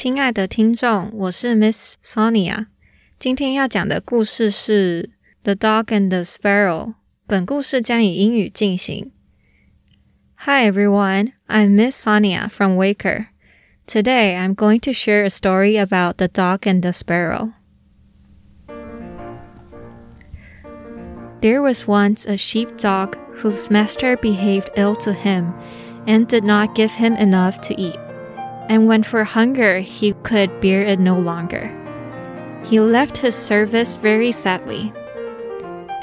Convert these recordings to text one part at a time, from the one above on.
亲爱的听众，我是 Miss Sonia。今天要讲的故事是《The Dog and the Sparrow》。本故事将以英语进行。Hi everyone, I'm Miss Sonia from Waker. Today I'm going to share a story about the dog and the sparrow. There was once a sheepdog whose master behaved ill to him and did not give him enough to eat. And when for hunger he could bear it no longer, he left his service very sadly.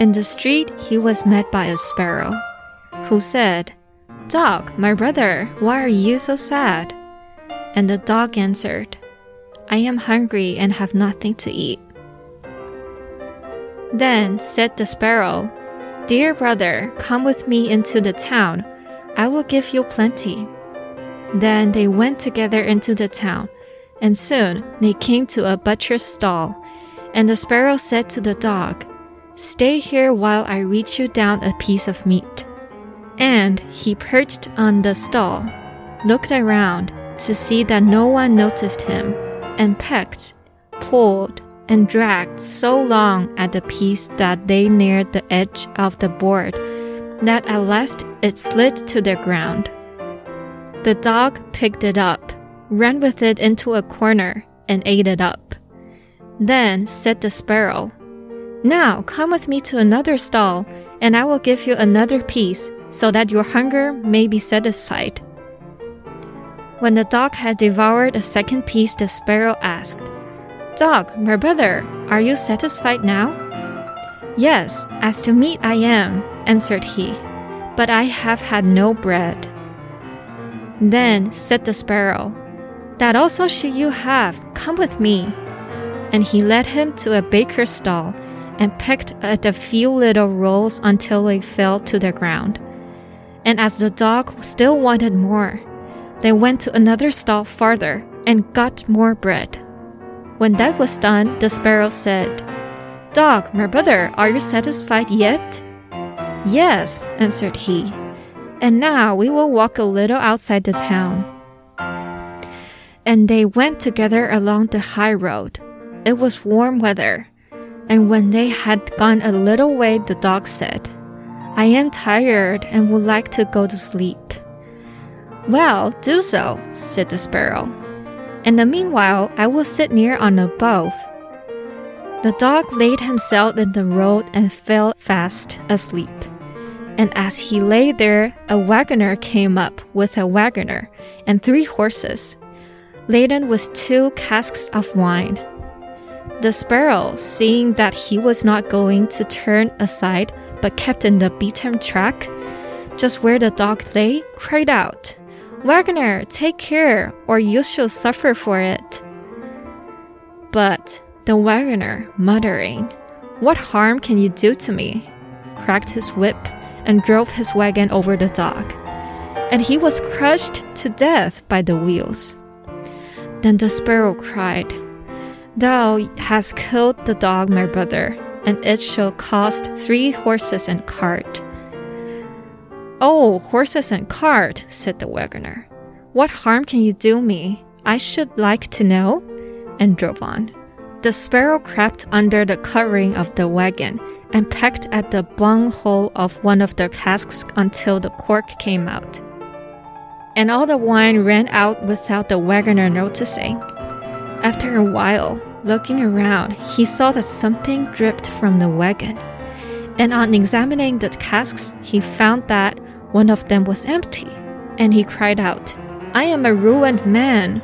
In the street he was met by a sparrow, who said, Dog, my brother, why are you so sad? And the dog answered, I am hungry and have nothing to eat. Then said the sparrow, Dear brother, come with me into the town. I will give you plenty. Then they went together into the town, and soon they came to a butcher's stall. And the sparrow said to the dog, Stay here while I reach you down a piece of meat. And he perched on the stall, looked around to see that no one noticed him, and pecked, pulled, and dragged so long at the piece that they neared the edge of the board that at last it slid to the ground. The dog picked it up, ran with it into a corner, and ate it up. Then said the sparrow, Now come with me to another stall, and I will give you another piece, so that your hunger may be satisfied. When the dog had devoured a second piece, the sparrow asked, Dog, my brother, are you satisfied now? Yes, as to meat I am, answered he, but I have had no bread. Then said the sparrow, That also should you have, come with me. And he led him to a baker's stall, and pecked at a few little rolls until they fell to the ground. And as the dog still wanted more, they went to another stall farther and got more bread. When that was done, the sparrow said, Dog, my brother, are you satisfied yet? Yes, answered he. And now we will walk a little outside the town. And they went together along the high road. It was warm weather. And when they had gone a little way, the dog said, I am tired and would like to go to sleep. Well, do so, said the sparrow. In the meanwhile, I will sit near on a bough. The dog laid himself in the road and fell fast asleep. And as he lay there, a wagoner came up with a wagoner and three horses, laden with two casks of wine. The sparrow, seeing that he was not going to turn aside but kept in the beaten track, just where the dog lay, cried out, Wagoner, take care, or you shall suffer for it. But the wagoner, muttering, What harm can you do to me? cracked his whip and drove his wagon over the dog. And he was crushed to death by the wheels. Then the sparrow cried, Thou hast killed the dog, my brother, and it shall cost three horses and cart. Oh, horses and cart, said the wagoner. What harm can you do me? I should like to know. And drove on. The sparrow crept under the covering of the wagon and pecked at the bung hole of one of the casks until the cork came out. And all the wine ran out without the wagoner noticing. After a while, looking around, he saw that something dripped from the wagon. And on examining the casks, he found that one of them was empty. And he cried out, I am a ruined man.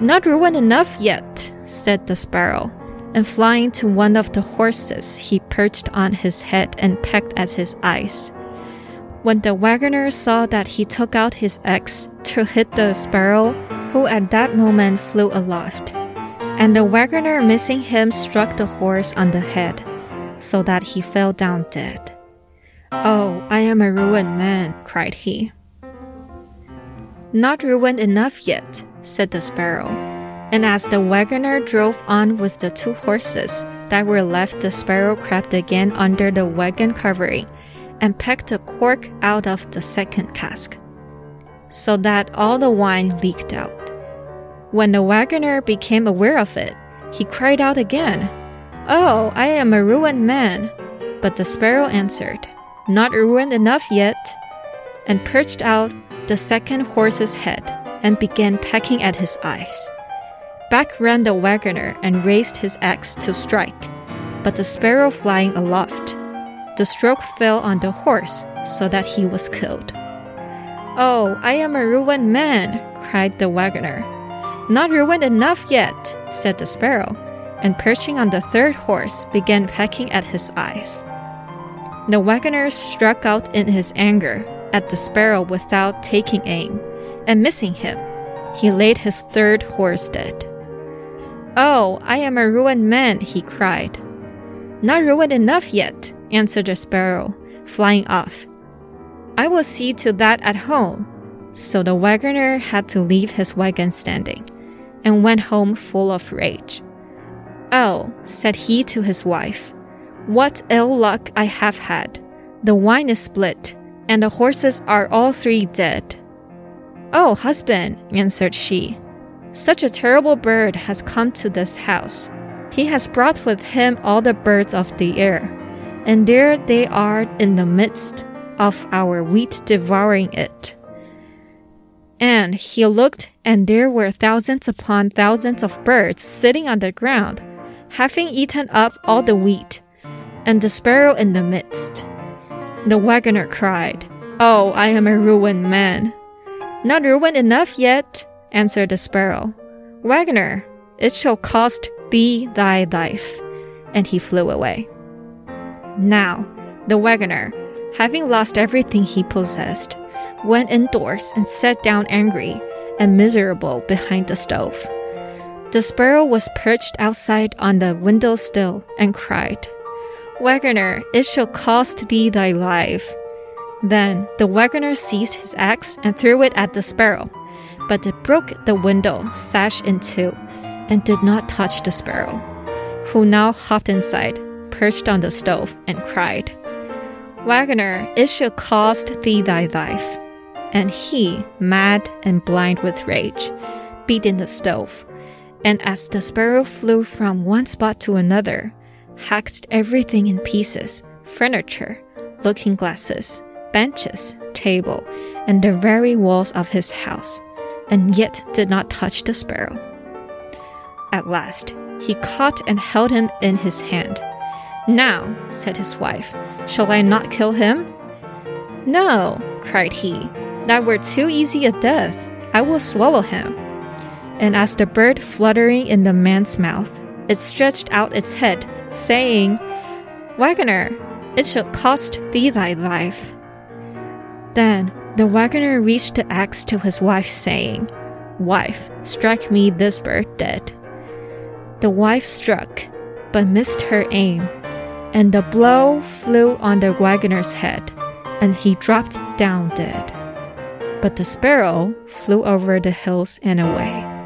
Not ruined enough yet, said the sparrow. And flying to one of the horses, he perched on his head and pecked at his eyes. When the wagoner saw that he took out his axe to hit the sparrow, who at that moment flew aloft, and the wagoner missing him struck the horse on the head, so that he fell down dead. Oh, I am a ruined man, cried he. Not ruined enough yet, said the sparrow. And as the wagoner drove on with the two horses that were left, the sparrow crept again under the wagon covering and pecked a cork out of the second cask, so that all the wine leaked out. When the wagoner became aware of it, he cried out again, Oh, I am a ruined man. But the sparrow answered, Not ruined enough yet, and perched out the second horse's head and began pecking at his eyes. Back ran the wagoner and raised his axe to strike, but the sparrow flying aloft. The stroke fell on the horse, so that he was killed. Oh, I am a ruined man, cried the wagoner. Not ruined enough yet, said the sparrow, and perching on the third horse began pecking at his eyes. The wagoner struck out in his anger at the sparrow without taking aim, and missing him, he laid his third horse dead. Oh, I am a ruined man, he cried. Not ruined enough yet, answered the sparrow, flying off. I will see to that at home. So the wagoner had to leave his wagon standing, and went home full of rage. Oh, said he to his wife, what ill luck I have had. The wine is split, and the horses are all three dead. Oh, husband, answered she, such a terrible bird has come to this house. He has brought with him all the birds of the air, and there they are in the midst of our wheat devouring it. And he looked, and there were thousands upon thousands of birds sitting on the ground, having eaten up all the wheat, and the sparrow in the midst. The wagoner cried, Oh, I am a ruined man. Not ruined enough yet, answered the sparrow. Wagoner, it shall cost thee thy life. And he flew away. Now, the wagoner, having lost everything he possessed, went indoors and sat down angry and miserable behind the stove. The sparrow was perched outside on the window sill and cried, Wagoner, it shall cost thee thy life. Then the wagoner seized his axe and threw it at the sparrow, but it broke the window sash in two and did not touch the sparrow, who now hopped inside, perched on the stove, and cried, Wagoner, it shall cost thee thy life. And he, mad and blind with rage, beat in the stove, and as the sparrow flew from one spot to another, hacked everything in pieces furniture, looking glasses, benches, table, and the very walls of his house, and yet did not touch the sparrow. At last, he caught and held him in his hand. Now, said his wife, shall I not kill him? No, cried he, that were too easy a death. I will swallow him. And as the bird fluttering in the man's mouth, it stretched out its head, saying, Wagoner, it shall cost thee thy life. Then the wagoner reached the axe to his wife, saying, Wife, strike me this bird dead. The wife struck, but missed her aim, and the blow flew on the wagoner's head, and he dropped down dead. But the sparrow flew over the hills and away.